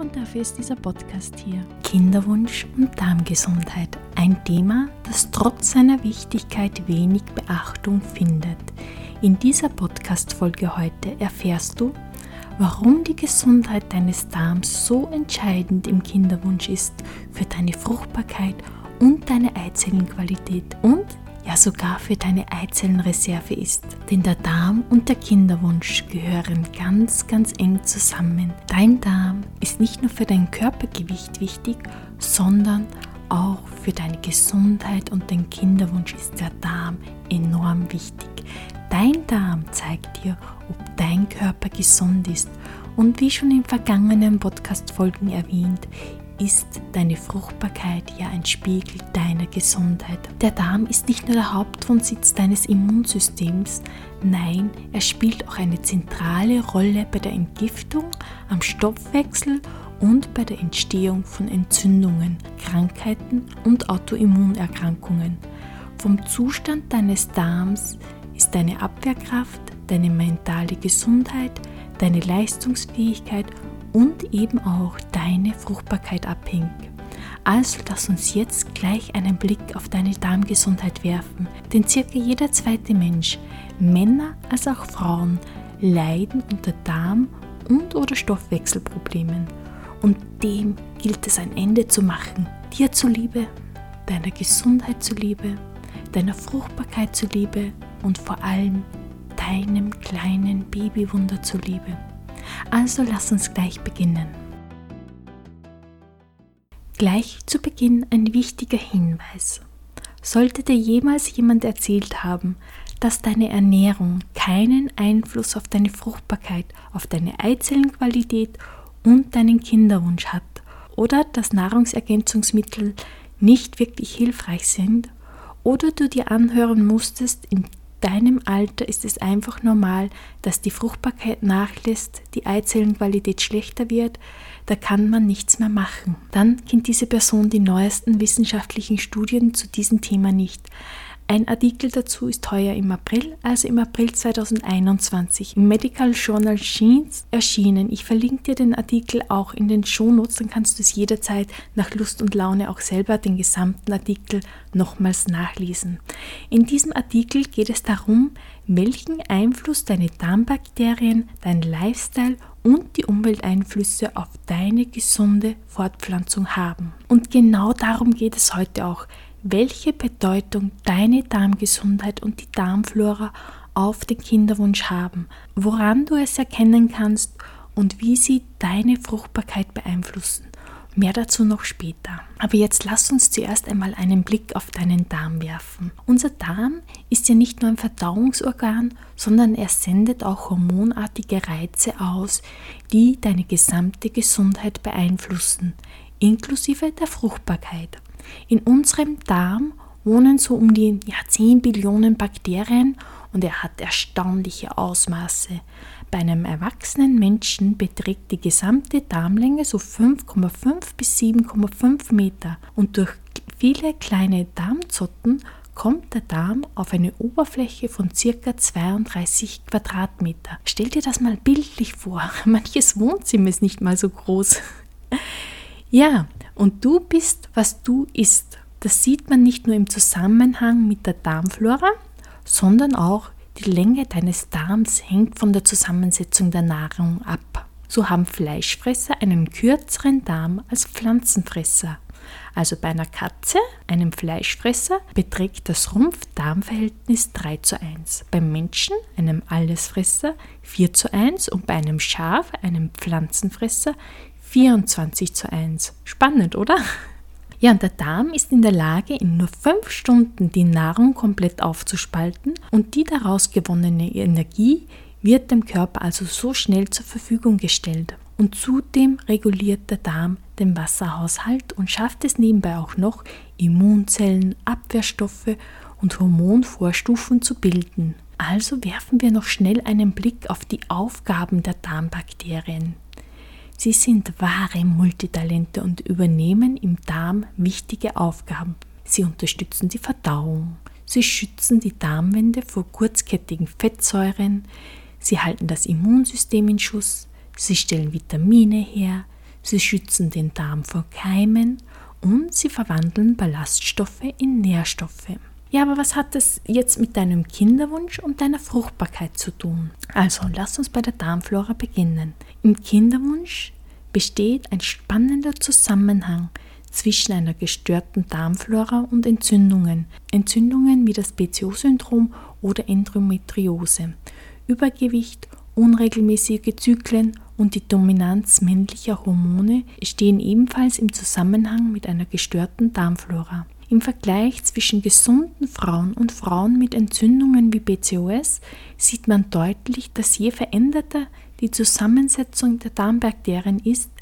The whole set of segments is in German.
und dafür ist dieser Podcast hier. Kinderwunsch und Darmgesundheit. Ein Thema, das trotz seiner Wichtigkeit wenig Beachtung findet. In dieser Podcast-Folge heute erfährst du, warum die Gesundheit deines Darms so entscheidend im Kinderwunsch ist für deine Fruchtbarkeit und deine Eizellenqualität und ja sogar für deine Eizellenreserve ist. Denn der Darm und der Kinderwunsch gehören ganz, ganz eng zusammen. Dein Darm ist nicht nur für dein Körpergewicht wichtig, sondern auch für deine Gesundheit und den Kinderwunsch ist der Darm enorm wichtig. Dein Darm zeigt dir, ob dein Körper gesund ist. Und wie schon in vergangenen Podcast-Folgen erwähnt, ist deine Fruchtbarkeit ja ein Spiegel deiner Gesundheit. Der Darm ist nicht nur der Hauptwohnsitz deines Immunsystems, nein, er spielt auch eine zentrale Rolle bei der Entgiftung, am Stoffwechsel und bei der Entstehung von Entzündungen, Krankheiten und Autoimmunerkrankungen. Vom Zustand deines Darms ist deine Abwehrkraft, deine mentale Gesundheit, deine Leistungsfähigkeit und eben auch deine Fruchtbarkeit abhängt. Also lass uns jetzt gleich einen Blick auf deine Darmgesundheit werfen, denn circa jeder zweite Mensch, Männer als auch Frauen, leiden unter Darm- und oder Stoffwechselproblemen. Und dem gilt es ein Ende zu machen, dir zuliebe, deiner Gesundheit zuliebe, deiner Fruchtbarkeit zuliebe und vor allem deinem kleinen Babywunder zuliebe. Also lass uns gleich beginnen. Gleich zu Beginn ein wichtiger Hinweis. Sollte dir jemals jemand erzählt haben, dass deine Ernährung keinen Einfluss auf deine Fruchtbarkeit, auf deine Eizellenqualität und deinen Kinderwunsch hat oder dass Nahrungsergänzungsmittel nicht wirklich hilfreich sind oder du dir anhören musstest, in deinem Alter ist es einfach normal, dass die Fruchtbarkeit nachlässt, die Eizellenqualität schlechter wird, da kann man nichts mehr machen. Dann kennt diese Person die neuesten wissenschaftlichen Studien zu diesem Thema nicht. Ein Artikel dazu ist heuer im April, also im April 2021, im Medical Journal Genes erschienen. Ich verlinke dir den Artikel auch in den Shownotes, dann kannst du es jederzeit nach Lust und Laune auch selber den gesamten Artikel nochmals nachlesen. In diesem Artikel geht es darum, welchen Einfluss deine Darmbakterien, dein Lifestyle und die Umwelteinflüsse auf deine gesunde Fortpflanzung haben. Und genau darum geht es heute auch welche Bedeutung deine Darmgesundheit und die Darmflora auf den Kinderwunsch haben, woran du es erkennen kannst und wie sie deine Fruchtbarkeit beeinflussen. Mehr dazu noch später. Aber jetzt lass uns zuerst einmal einen Blick auf deinen Darm werfen. Unser Darm ist ja nicht nur ein Verdauungsorgan, sondern er sendet auch hormonartige Reize aus, die deine gesamte Gesundheit beeinflussen, inklusive der Fruchtbarkeit. In unserem Darm wohnen so um die ja, 10 Billionen Bakterien und er hat erstaunliche Ausmaße. Bei einem erwachsenen Menschen beträgt die gesamte Darmlänge so 5,5 bis 7,5 Meter und durch viele kleine Darmzotten kommt der Darm auf eine Oberfläche von ca. 32 Quadratmeter. Stell dir das mal bildlich vor. Manches Wohnzimmer ist nicht mal so groß. Ja, und du bist, was du isst. Das sieht man nicht nur im Zusammenhang mit der Darmflora, sondern auch die Länge deines Darms hängt von der Zusammensetzung der Nahrung ab. So haben Fleischfresser einen kürzeren Darm als Pflanzenfresser. Also bei einer Katze, einem Fleischfresser, beträgt das Rumpf-Darm-Verhältnis 3 zu 1. Beim Menschen, einem Allesfresser, 4 zu 1 und bei einem Schaf, einem Pflanzenfresser, 24 zu 1. Spannend, oder? Ja, und der Darm ist in der Lage, in nur fünf Stunden die Nahrung komplett aufzuspalten und die daraus gewonnene Energie wird dem Körper also so schnell zur Verfügung gestellt. Und zudem reguliert der Darm den Wasserhaushalt und schafft es nebenbei auch noch, Immunzellen, Abwehrstoffe und Hormonvorstufen zu bilden. Also werfen wir noch schnell einen Blick auf die Aufgaben der Darmbakterien. Sie sind wahre Multitalente und übernehmen im Darm wichtige Aufgaben. Sie unterstützen die Verdauung, sie schützen die Darmwände vor kurzkettigen Fettsäuren, sie halten das Immunsystem in Schuss, sie stellen Vitamine her, sie schützen den Darm vor Keimen. Und sie verwandeln Ballaststoffe in Nährstoffe. Ja, aber was hat das jetzt mit deinem Kinderwunsch und deiner Fruchtbarkeit zu tun? Also, lass uns bei der Darmflora beginnen. Im Kinderwunsch besteht ein spannender Zusammenhang zwischen einer gestörten Darmflora und Entzündungen. Entzündungen wie das BCO-Syndrom oder Endometriose. Übergewicht, unregelmäßige Zyklen und die Dominanz männlicher Hormone stehen ebenfalls im Zusammenhang mit einer gestörten Darmflora. Im Vergleich zwischen gesunden Frauen und Frauen mit Entzündungen wie BCOS sieht man deutlich, dass je veränderter die Zusammensetzung der Darmbakterien ist,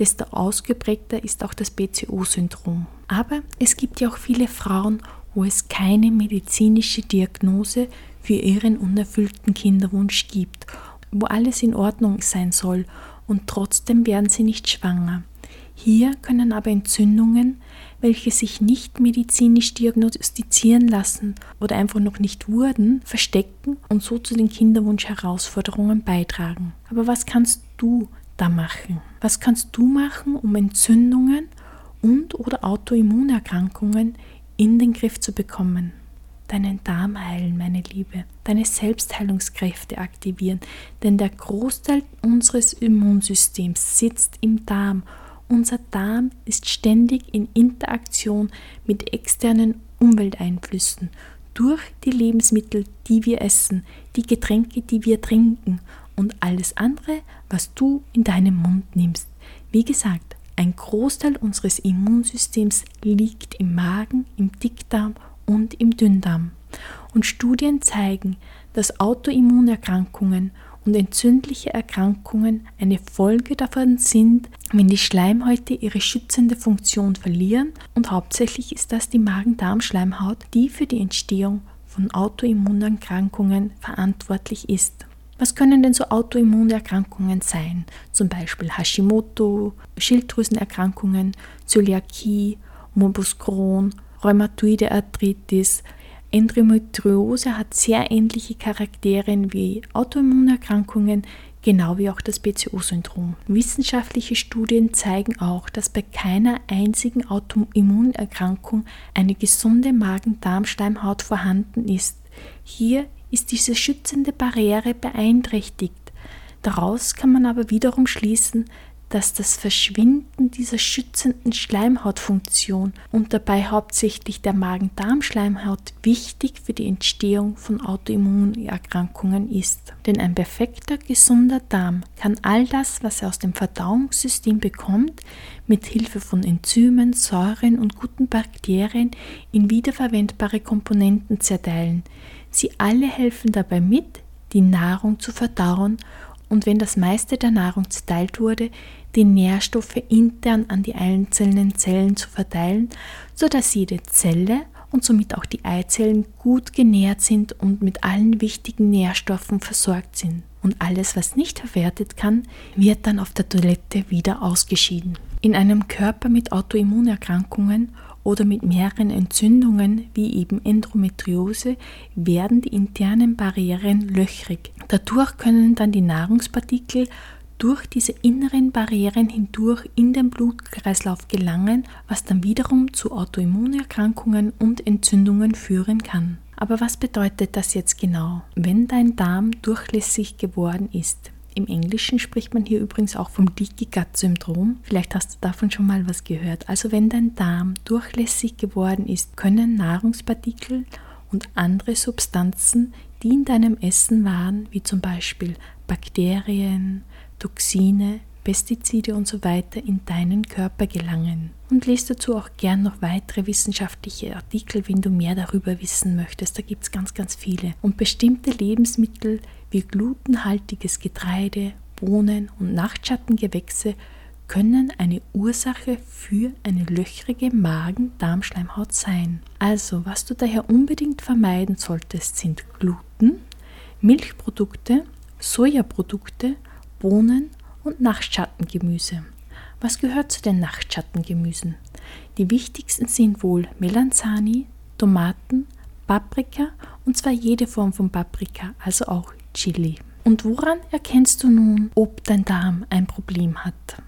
desto ausgeprägter ist auch das BCO-Syndrom. Aber es gibt ja auch viele Frauen, wo es keine medizinische Diagnose für ihren unerfüllten Kinderwunsch gibt, wo alles in Ordnung sein soll und trotzdem werden sie nicht schwanger. Hier können aber Entzündungen, welche sich nicht medizinisch diagnostizieren lassen oder einfach noch nicht wurden, verstecken und so zu den Kinderwunsch-Herausforderungen beitragen. Aber was kannst du da machen? Was kannst du machen, um Entzündungen und oder Autoimmunerkrankungen in den Griff zu bekommen? Deinen Darm heilen, meine Liebe, deine Selbstheilungskräfte aktivieren, denn der Großteil unseres Immunsystems sitzt im Darm unser Darm ist ständig in Interaktion mit externen Umwelteinflüssen durch die Lebensmittel, die wir essen, die Getränke, die wir trinken und alles andere, was du in deinem Mund nimmst. Wie gesagt, ein Großteil unseres Immunsystems liegt im Magen, im Dickdarm und im Dünndarm. Und Studien zeigen, dass Autoimmunerkrankungen und entzündliche Erkrankungen eine Folge davon sind, wenn die Schleimhäute ihre schützende Funktion verlieren und hauptsächlich ist das die Magen-Darm-Schleimhaut, die für die Entstehung von Autoimmunerkrankungen verantwortlich ist. Was können denn so Autoimmunerkrankungen sein? Zum Beispiel Hashimoto, Schilddrüsenerkrankungen, Zöliakie, Morbus Crohn, Rheumatoide Arthritis, Endometriose hat sehr ähnliche Charaktere wie Autoimmunerkrankungen, genau wie auch das BCO-Syndrom. Wissenschaftliche Studien zeigen auch, dass bei keiner einzigen Autoimmunerkrankung eine gesunde Magen-Darm-Schleimhaut vorhanden ist. Hier ist diese schützende Barriere beeinträchtigt. Daraus kann man aber wiederum schließen, dass das Verschwinden dieser schützenden Schleimhautfunktion und dabei hauptsächlich der Magen-Darm-Schleimhaut wichtig für die Entstehung von Autoimmunerkrankungen ist. Denn ein perfekter, gesunder Darm kann all das, was er aus dem Verdauungssystem bekommt, mit Hilfe von Enzymen, Säuren und guten Bakterien in wiederverwendbare Komponenten zerteilen. Sie alle helfen dabei mit, die Nahrung zu verdauen und wenn das meiste der Nahrung zerteilt wurde, die Nährstoffe intern an die einzelnen Zellen zu verteilen, sodass jede Zelle und somit auch die Eizellen gut genährt sind und mit allen wichtigen Nährstoffen versorgt sind. Und alles, was nicht verwertet kann, wird dann auf der Toilette wieder ausgeschieden. In einem Körper mit Autoimmunerkrankungen oder mit mehreren Entzündungen wie eben Endometriose werden die internen Barrieren löchrig. Dadurch können dann die Nahrungspartikel durch diese inneren Barrieren hindurch in den Blutkreislauf gelangen, was dann wiederum zu Autoimmunerkrankungen und Entzündungen führen kann. Aber was bedeutet das jetzt genau, wenn dein Darm durchlässig geworden ist? Im Englischen spricht man hier übrigens auch vom Leaky Gut Syndrom. Vielleicht hast du davon schon mal was gehört. Also wenn dein Darm durchlässig geworden ist, können Nahrungspartikel und andere Substanzen, die in deinem Essen waren, wie zum Beispiel Bakterien, Toxine, Pestizide und so weiter in deinen Körper gelangen. Und lest dazu auch gern noch weitere wissenschaftliche Artikel, wenn du mehr darüber wissen möchtest. Da gibt es ganz, ganz viele. Und bestimmte Lebensmittel wie glutenhaltiges Getreide, Bohnen und Nachtschattengewächse können eine Ursache für eine löchrige Magen-Darmschleimhaut sein. Also, was du daher unbedingt vermeiden solltest, sind Gluten, Milchprodukte, Sojaprodukte, Bohnen und Nachtschattengemüse. Was gehört zu den Nachtschattengemüsen? Die wichtigsten sind wohl Melanzani, Tomaten, Paprika und zwar jede Form von Paprika, also auch Chili. Und woran erkennst du nun, ob dein Darm ein Problem hat?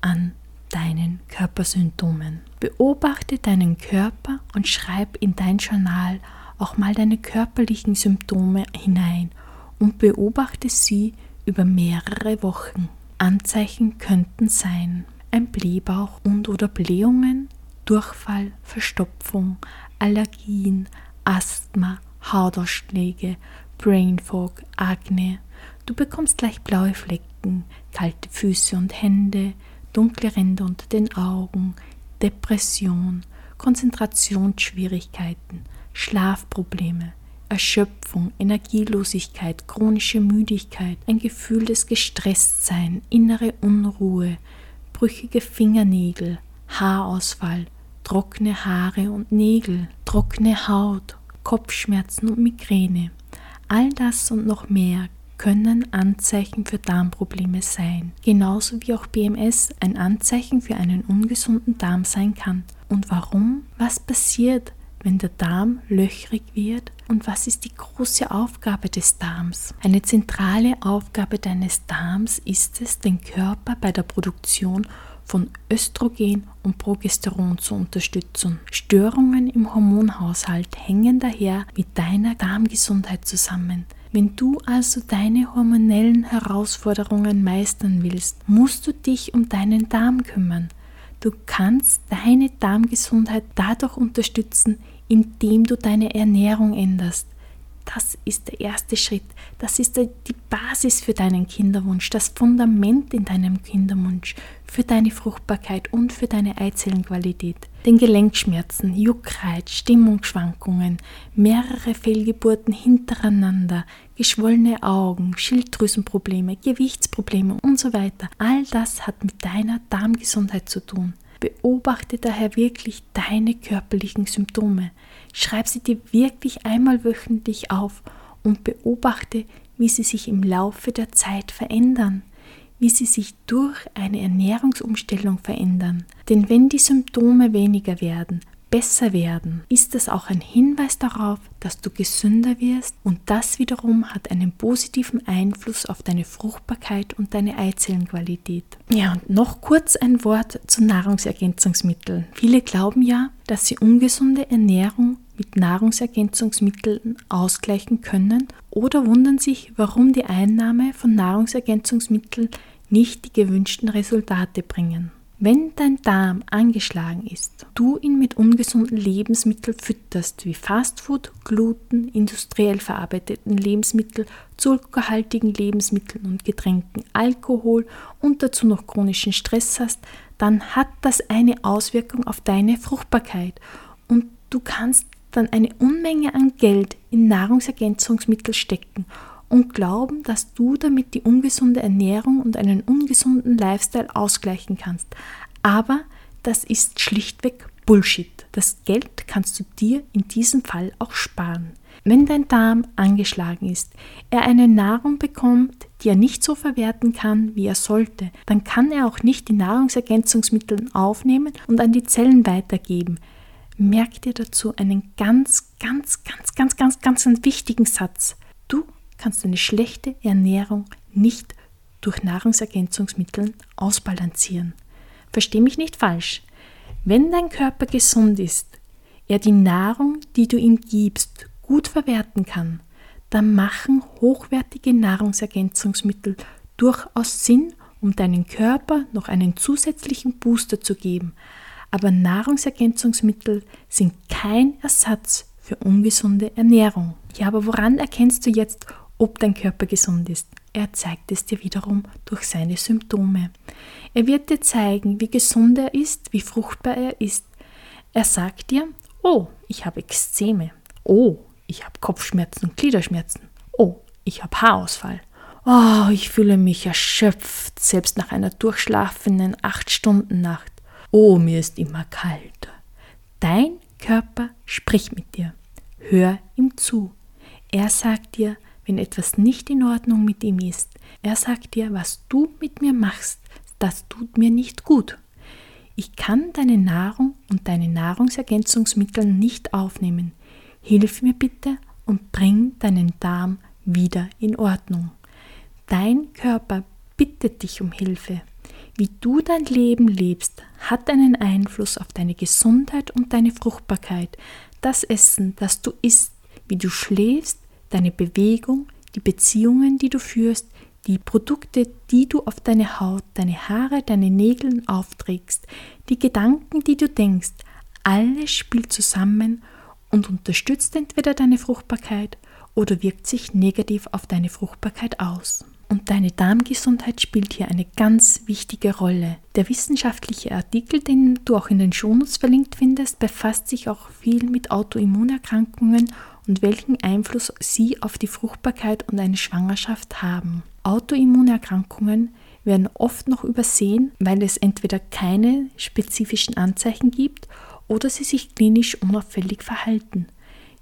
An deinen Körpersymptomen. Beobachte deinen Körper und schreib in dein Journal auch mal deine körperlichen Symptome hinein und beobachte sie über mehrere Wochen. Anzeichen könnten sein ein Blähbauch und oder Blähungen, Durchfall, Verstopfung, Allergien, Asthma, Hautausschläge, Brain Fog, Akne. Du bekommst gleich blaue Flecken, kalte Füße und Hände, dunkle Ränder unter den Augen, Depression, Konzentrationsschwierigkeiten, Schlafprobleme, Erschöpfung, Energielosigkeit, chronische Müdigkeit, ein Gefühl des Gestresstsein, innere Unruhe, brüchige Fingernägel, Haarausfall, trockene Haare und Nägel, trockene Haut, Kopfschmerzen und Migräne. All das und noch mehr können Anzeichen für Darmprobleme sein, genauso wie auch BMS ein Anzeichen für einen ungesunden Darm sein kann. Und warum? Was passiert, wenn der Darm löchrig wird? Und was ist die große Aufgabe des Darms? Eine zentrale Aufgabe deines Darms ist es, den Körper bei der Produktion von Östrogen und Progesteron zu unterstützen. Störungen im Hormonhaushalt hängen daher mit deiner Darmgesundheit zusammen. Wenn du also deine hormonellen Herausforderungen meistern willst, musst du dich um deinen Darm kümmern. Du kannst deine Darmgesundheit dadurch unterstützen, indem du deine Ernährung änderst. Das ist der erste Schritt. Das ist die Basis für deinen Kinderwunsch, das Fundament in deinem Kinderwunsch, für deine Fruchtbarkeit und für deine Eizellenqualität. Denn Gelenkschmerzen, Juckreiz, Stimmungsschwankungen, mehrere Fehlgeburten hintereinander, geschwollene Augen, Schilddrüsenprobleme, Gewichtsprobleme und so weiter, all das hat mit deiner Darmgesundheit zu tun. Beobachte daher wirklich deine körperlichen Symptome. Schreib sie dir wirklich einmal wöchentlich auf und beobachte, wie sie sich im Laufe der Zeit verändern, wie sie sich durch eine Ernährungsumstellung verändern. Denn wenn die Symptome weniger werden, besser werden, ist das auch ein Hinweis darauf, dass du gesünder wirst und das wiederum hat einen positiven Einfluss auf deine Fruchtbarkeit und deine Eizellenqualität. Ja, und noch kurz ein Wort zu Nahrungsergänzungsmitteln. Viele glauben ja, dass sie ungesunde Ernährung mit Nahrungsergänzungsmitteln ausgleichen können oder wundern sich, warum die Einnahme von Nahrungsergänzungsmitteln nicht die gewünschten Resultate bringen. Wenn dein Darm angeschlagen ist, du ihn mit ungesunden Lebensmitteln fütterst, wie Fastfood, Gluten, industriell verarbeiteten Lebensmitteln, zuckerhaltigen Lebensmitteln und Getränken, Alkohol und dazu noch chronischen Stress hast, dann hat das eine Auswirkung auf deine Fruchtbarkeit und du kannst dann eine Unmenge an Geld in Nahrungsergänzungsmittel stecken und glauben, dass du damit die ungesunde Ernährung und einen ungesunden Lifestyle ausgleichen kannst. Aber das ist schlichtweg Bullshit. Das Geld kannst du dir in diesem Fall auch sparen. Wenn dein Darm angeschlagen ist, er eine Nahrung bekommt, die er nicht so verwerten kann, wie er sollte, dann kann er auch nicht die Nahrungsergänzungsmittel aufnehmen und an die Zellen weitergeben. Merk dir dazu einen ganz, ganz, ganz, ganz, ganz, ganz wichtigen Satz. Du kannst eine schlechte Ernährung nicht durch Nahrungsergänzungsmittel ausbalancieren. Versteh mich nicht falsch. Wenn dein Körper gesund ist, er die Nahrung, die du ihm gibst, gut verwerten kann, dann machen hochwertige Nahrungsergänzungsmittel durchaus Sinn, um deinem Körper noch einen zusätzlichen Booster zu geben. Aber Nahrungsergänzungsmittel sind kein Ersatz für ungesunde Ernährung. Ja, aber woran erkennst du jetzt, ob dein Körper gesund ist. er zeigt es dir wiederum durch seine Symptome. Er wird dir zeigen, wie gesund er ist, wie fruchtbar er ist. Er sagt dir, oh, ich habe Ekzeme. Oh, ich habe Kopfschmerzen und Gliederschmerzen. Oh, ich habe Haarausfall. Oh, ich fühle mich erschöpft, selbst nach einer durchschlafenden 8-Stunden-Nacht. Oh, mir ist immer kalt. Dein Körper spricht mit dir. Hör ihm zu. Er sagt dir, wenn etwas nicht in Ordnung mit ihm ist. Er sagt dir, was du mit mir machst, das tut mir nicht gut. Ich kann deine Nahrung und deine Nahrungsergänzungsmittel nicht aufnehmen. Hilf mir bitte und bring deinen Darm wieder in Ordnung. Dein Körper bittet dich um Hilfe. Wie du dein Leben lebst, hat einen Einfluss auf deine Gesundheit und deine Fruchtbarkeit. Das Essen, das du isst, wie du schläfst, deine Bewegung, die Beziehungen, die du führst, die Produkte, die du auf deine Haut, deine Haare, deine Nägel aufträgst, die Gedanken, die du denkst, alles spielt zusammen und unterstützt entweder deine Fruchtbarkeit oder wirkt sich negativ auf deine Fruchtbarkeit aus. Und deine Darmgesundheit spielt hier eine ganz wichtige Rolle. Der wissenschaftliche Artikel, den du auch in den Shownotes verlinkt findest, befasst sich auch viel mit Autoimmunerkrankungen und welchen Einfluss sie auf die Fruchtbarkeit und eine Schwangerschaft haben. Autoimmunerkrankungen werden oft noch übersehen, weil es entweder keine spezifischen Anzeichen gibt oder sie sich klinisch unauffällig verhalten.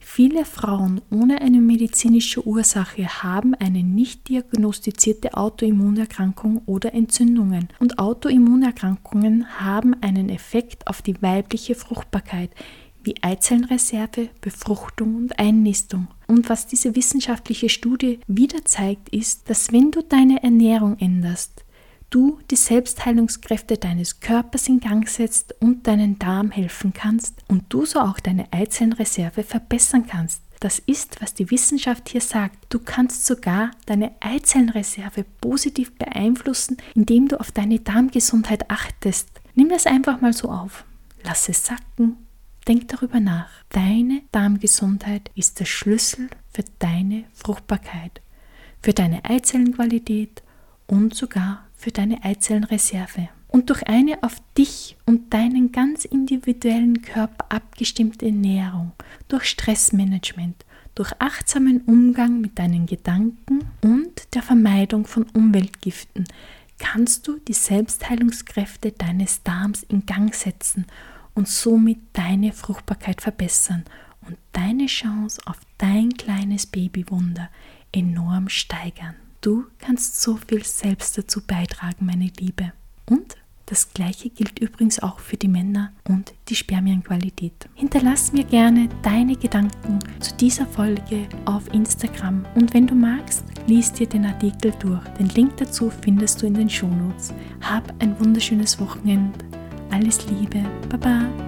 Viele Frauen ohne eine medizinische Ursache haben eine nicht diagnostizierte Autoimmunerkrankung oder Entzündungen. Und Autoimmunerkrankungen haben einen Effekt auf die weibliche Fruchtbarkeit, wie Eizellenreserve, Befruchtung und Einnistung. Und was diese wissenschaftliche Studie wieder zeigt, ist, dass wenn du deine Ernährung änderst, du die Selbstheilungskräfte deines Körpers in Gang setzt und deinen Darm helfen kannst und du so auch deine Eizellenreserve verbessern kannst. Das ist, was die Wissenschaft hier sagt. Du kannst sogar deine Eizellenreserve positiv beeinflussen, indem du auf deine Darmgesundheit achtest. Nimm das einfach mal so auf. Lass es sacken. Denk darüber nach. Deine Darmgesundheit ist der Schlüssel für deine Fruchtbarkeit, für deine Eizellenqualität und sogar für deine Eizellenreserve. Und durch eine auf dich und deinen ganz individuellen Körper abgestimmte Ernährung, durch Stressmanagement, durch achtsamen Umgang mit deinen Gedanken und der Vermeidung von Umweltgiften kannst du die Selbstheilungskräfte deines Darms in Gang setzen und somit deine Fruchtbarkeit verbessern und deine Chance auf dein kleines Babywunder enorm steigern. Du kannst so viel selbst dazu beitragen, meine Liebe. Und das gleiche gilt übrigens auch für die Männer und die Spermienqualität. Hinterlass mir gerne deine Gedanken zu dieser Folge auf Instagram und wenn du magst, lies dir den Artikel durch. Den Link dazu findest du in den Shownotes. Hab ein wunderschönes Wochenende. Alles Liebe. Baba.